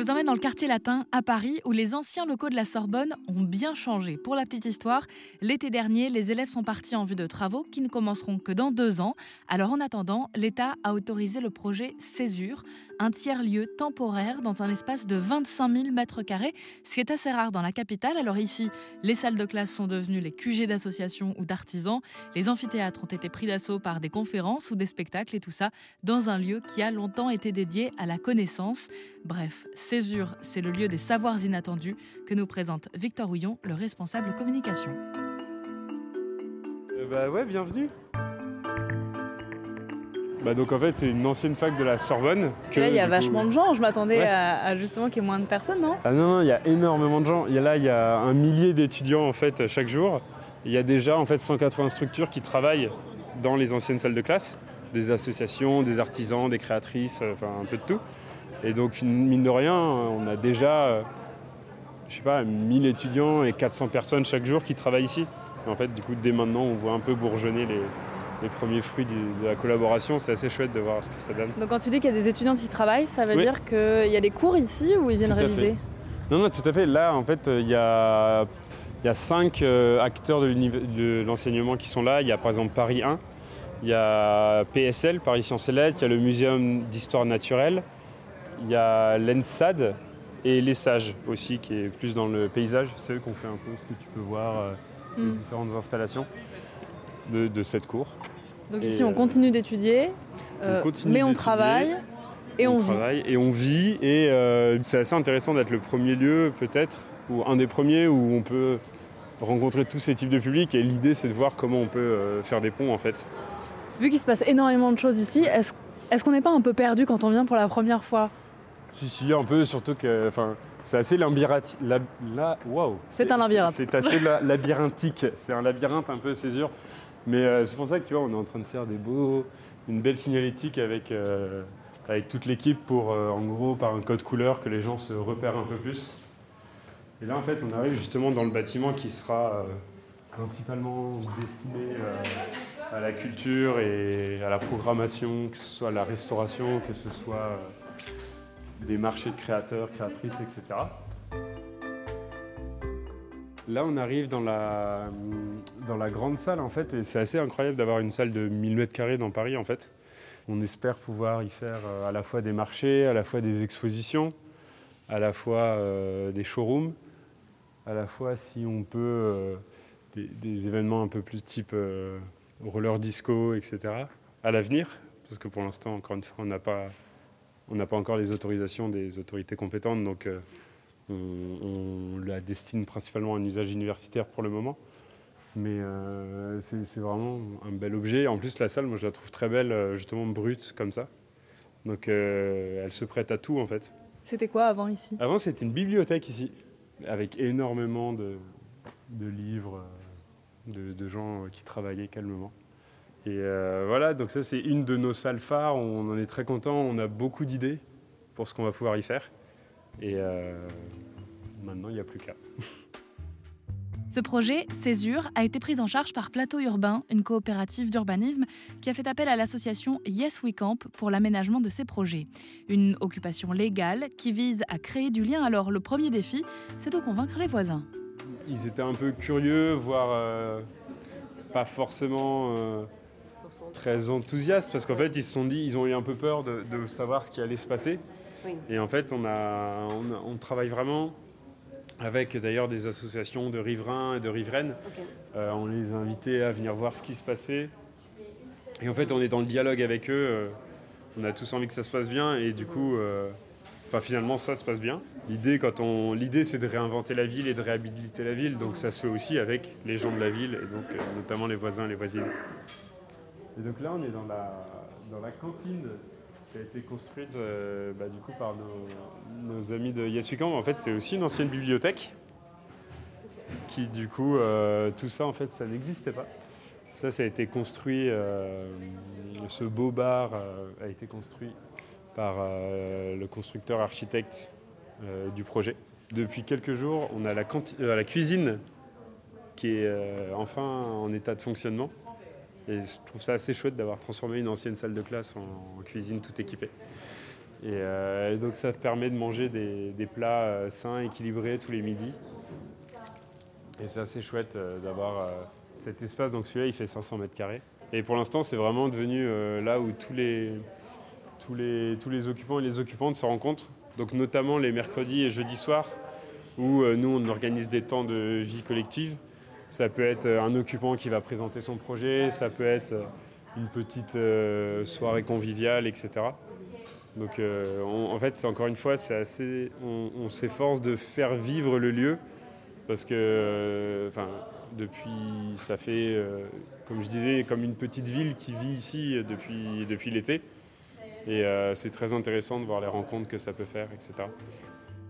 je vous emmène dans le quartier latin à Paris où les anciens locaux de la Sorbonne ont bien changé. Pour la petite histoire, l'été dernier, les élèves sont partis en vue de travaux qui ne commenceront que dans deux ans. Alors en attendant, l'État a autorisé le projet Césure, un tiers-lieu temporaire dans un espace de 25 000 mètres carrés, ce qui est assez rare dans la capitale. Alors ici, les salles de classe sont devenues les QG d'associations ou d'artisans, les amphithéâtres ont été pris d'assaut par des conférences ou des spectacles et tout ça dans un lieu qui a longtemps été dédié à la connaissance. Bref, Césure, c'est le lieu des savoirs inattendus que nous présente Victor Houillon, le responsable communication. Euh, bah ouais, bienvenue. Bah donc en fait c'est une ancienne fac de la Sorbonne. là il y a vachement de gens, je m'attendais à, justement qu'il y ait moins de personnes, non? Ah non, il y a énormément de gens. Il y a là il y a un millier d'étudiants en fait chaque jour. Il y a déjà en fait 180 structures qui travaillent dans les anciennes salles de classe, des associations, des artisans, des créatrices, enfin un peu de tout. Et donc, mine de rien, on a déjà, euh, je sais pas, 1000 étudiants et 400 personnes chaque jour qui travaillent ici. en fait, du coup, dès maintenant, on voit un peu bourgeonner les, premiers fruits de la collaboration. C'est assez chouette de voir ce que ça donne. Donc, quand tu dis qu'il y a des étudiants qui travaillent, ça veut dire qu'il y a des cours ici où ils viennent réviser Non, non, tout à fait. Là, en fait, il y a, il y a cinq euh, acteurs de l'enseignement qui sont là. Il y a par exemple Paris 1, il y a PSL, Paris Sciences et Lettres, il y a le Muséum d'Histoire Naturelle, il y a l'ENSAD et les Sages aussi, qui est plus dans le paysage. C'est eux qu'on fait un peu ce que tu peux voir, euh, les hmm. différentes installations de, cette cour. Donc ici, on euh, continue d'étudier, euh, mais on travaille. Et on, vit. et on vit. Et c'est assez intéressant d'être le premier lieu, peut-être, ou un des premiers où on peut rencontrer tous ces types de publics. Et l'idée, c'est de voir comment on peut faire des ponts, en fait. Vu qu'il se passe énormément de choses ici, est-ce qu'on n'est pas un peu perdu quand on vient pour la première fois? Si, si, un peu, surtout que. Enfin, c'est assez labyrinthique. La, wow. C'est un labyrinthe. C'est assez labyrinthique. C'est un labyrinthe un peu césure. Mais euh, c'est pour ça que tu vois, on est en train de faire une belle signalétique avec, euh, toute l'équipe pour, euh, en gros, par un code couleur, que les gens se repèrent un peu plus. Et là, en fait, on arrive justement dans le bâtiment qui sera principalement destiné à la culture et à la programmation, que ce soit la restauration, que ce soit des marchés de créateurs, créatrices, etc. Là, on arrive dans la, dans la grande salle, en fait, et c'est assez incroyable d'avoir une salle de 1000 m2 dans Paris, en fait. On espère pouvoir y faire euh, à la fois des marchés, à la fois des expositions, à la fois euh, des showrooms, à la fois, si on peut, euh, des, événements un peu plus type roller disco, etc. À l'avenir, parce que pour l'instant, encore une fois, on n'a pas on n'a pas encore les autorisations des autorités compétentes, donc euh, on, la destine principalement à un usage universitaire pour le moment. Mais euh, c'est vraiment un bel objet. En plus, la salle, moi, je la trouve très belle, euh, justement brute comme ça. Donc, elle se prête à tout, en fait. C'était quoi avant ici? Avant, c'était une bibliothèque ici, avec énormément de, livres, de, gens qui travaillaient calmement. Et euh, voilà, donc ça c'est une de nos salles phares, on en est très content, on a beaucoup d'idées pour ce qu'on va pouvoir y faire. Et euh, maintenant il n'y a plus qu'à. Ce projet, Césure, a été pris en charge par Plateau Urbain, une coopérative d'urbanisme qui a fait appel à l'association Yes We Camp pour l'aménagement de ses projets. Une occupation légale qui vise à créer du lien. Alors le premier défi, c'est de convaincre les voisins. Ils étaient un peu curieux, voire euh, pas forcément très enthousiastes parce qu'en fait, ils se sont dit, ils ont eu un peu peur de, savoir ce qui allait se passer. Et en fait, on, a, on, travaille vraiment avec d'ailleurs des associations de riverains et de riveraines. Euh, on les a invités à venir voir ce qui se passait. Et en fait, on est dans le dialogue avec eux. Euh, on a tous envie que ça se passe bien et du coup, euh, finalement, ça se passe bien. L'idée, quand on, l'idée, c'est de réinventer la ville et de réhabiliter la ville. Donc ça se fait aussi avec les gens de la ville et donc notamment les voisins et les voisines. Et donc là, on est dans la, dans la cantine qui a été construite euh, bah, du coup par nos, amis de Yasukamp. En fait, c'est aussi une ancienne bibliothèque qui, du coup, euh, tout ça, en fait, ça n'existait pas. Ça, ça a été construit, euh, ce beau bar a été construit par le constructeur architecte du projet. Depuis quelques jours, on a la cuisine qui est enfin en état de fonctionnement. Et je trouve ça assez chouette d'avoir transformé une ancienne salle de classe en, cuisine tout équipée. Et, donc ça permet de manger des, plats sains, équilibrés tous les midis. Et c'est assez chouette d'avoir cet espace. Donc celui-là, il fait 500 mètres carrés. Et pour l'instant, c'est vraiment devenu là où tous les, tous, les, tous les occupants et les occupantes se rencontrent. Donc notamment les mercredis et jeudis soirs, où nous, on organise des temps de vie collective. Ça peut être euh, un occupant qui va présenter son projet, ça peut être euh, une petite euh, soirée conviviale, etc. Donc en fait, encore une fois, c'est assez, on, s'efforce de faire vivre le lieu parce que depuis, ça fait, comme je disais, comme une petite ville qui vit ici depuis, depuis l'été. Et c'est très intéressant de voir les rencontres que ça peut faire, etc.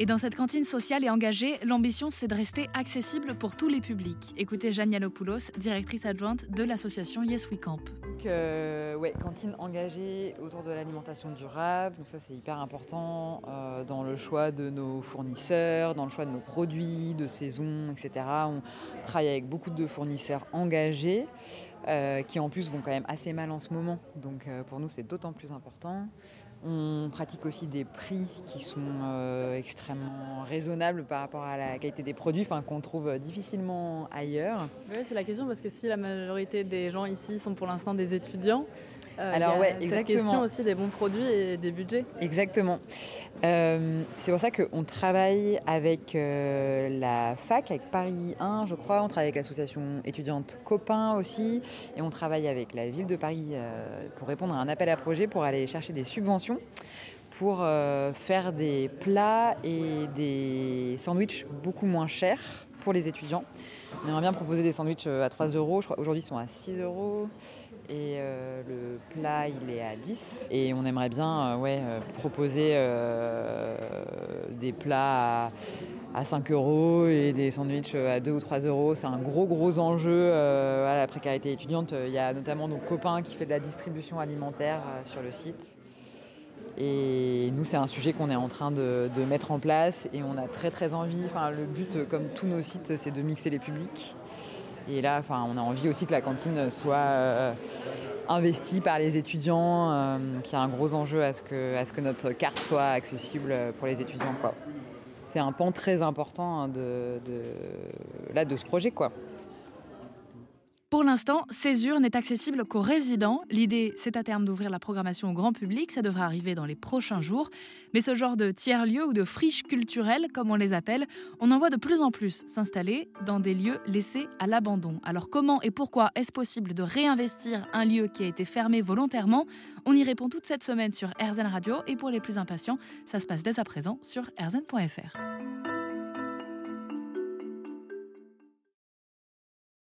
Et dans cette cantine sociale et engagée, l'ambition, c'est de rester accessible pour tous les publics. Écoutez Jeanne Yalopoulos, directrice adjointe de l'association Yes We Camp. Donc, euh, ouais, cantine engagée autour de l'alimentation durable. Donc ça, c'est hyper important euh, dans le choix de nos fournisseurs, dans le choix de nos produits, de saison, etc. On travaille avec beaucoup de fournisseurs engagés. Euh, qui en plus vont quand même assez mal en ce moment. Donc pour nous, c'est d'autant plus important. On pratique aussi des prix qui sont euh, extrêmement raisonnables par rapport à la qualité des produits, qu'on trouve difficilement ailleurs. Oui, c'est la question parce que si la majorité des gens ici sont pour l'instant des étudiants, euh, Alors ouais, exactement. Cette question aussi des bons produits et des budgets. Exactement. Euh, c'est pour ça qu'on travaille avec euh, la fac, avec Paris 1, je crois. On travaille avec l'association étudiante Copain aussi, et on travaille avec la ville de Paris pour répondre à un appel à projet pour aller chercher des subventions pour faire des plats et des sandwichs beaucoup moins chers pour les étudiants. On aimerait bien proposer des sandwichs à 3 euros, je crois aujourd'hui ils sont à 6 euros et euh, le plat il est à 10 et on aimerait bien euh, ouais, euh, proposer des plats à, 5 euros et des sandwichs à 2 ou 3 euros. C'est un gros gros enjeu à la précarité étudiante. Il y a notamment nos copains qui fait de la distribution alimentaire sur le site. Et nous, c'est un sujet qu'on est en train de, mettre en place et on a très très envie. Enfin, le but, comme tous nos sites, c'est de mixer les publics. Et là, enfin, on a envie aussi que la cantine soit euh, investie par les étudiants, euh, qu'il y ait un gros enjeu à ce, que, à ce que notre carte soit accessible pour les étudiants. C'est un pan très important hein, de, de, là, de ce projet. Quoi. Pour l'instant, Césure n'est accessible qu'aux résidents. L'idée, c'est à terme d'ouvrir la programmation au grand public. Ça devrait arriver dans les prochains jours. Mais ce genre de tiers-lieux ou de friches culturelles, comme on les appelle, on en voit de plus en plus s'installer dans des lieux laissés à l'abandon. Alors comment et pourquoi est-ce possible de réinvestir un lieu qui a été fermé volontairement? On y répond toute cette semaine sur RZN Radio. Et pour les plus impatients, ça se passe dès à présent sur rzn.fr.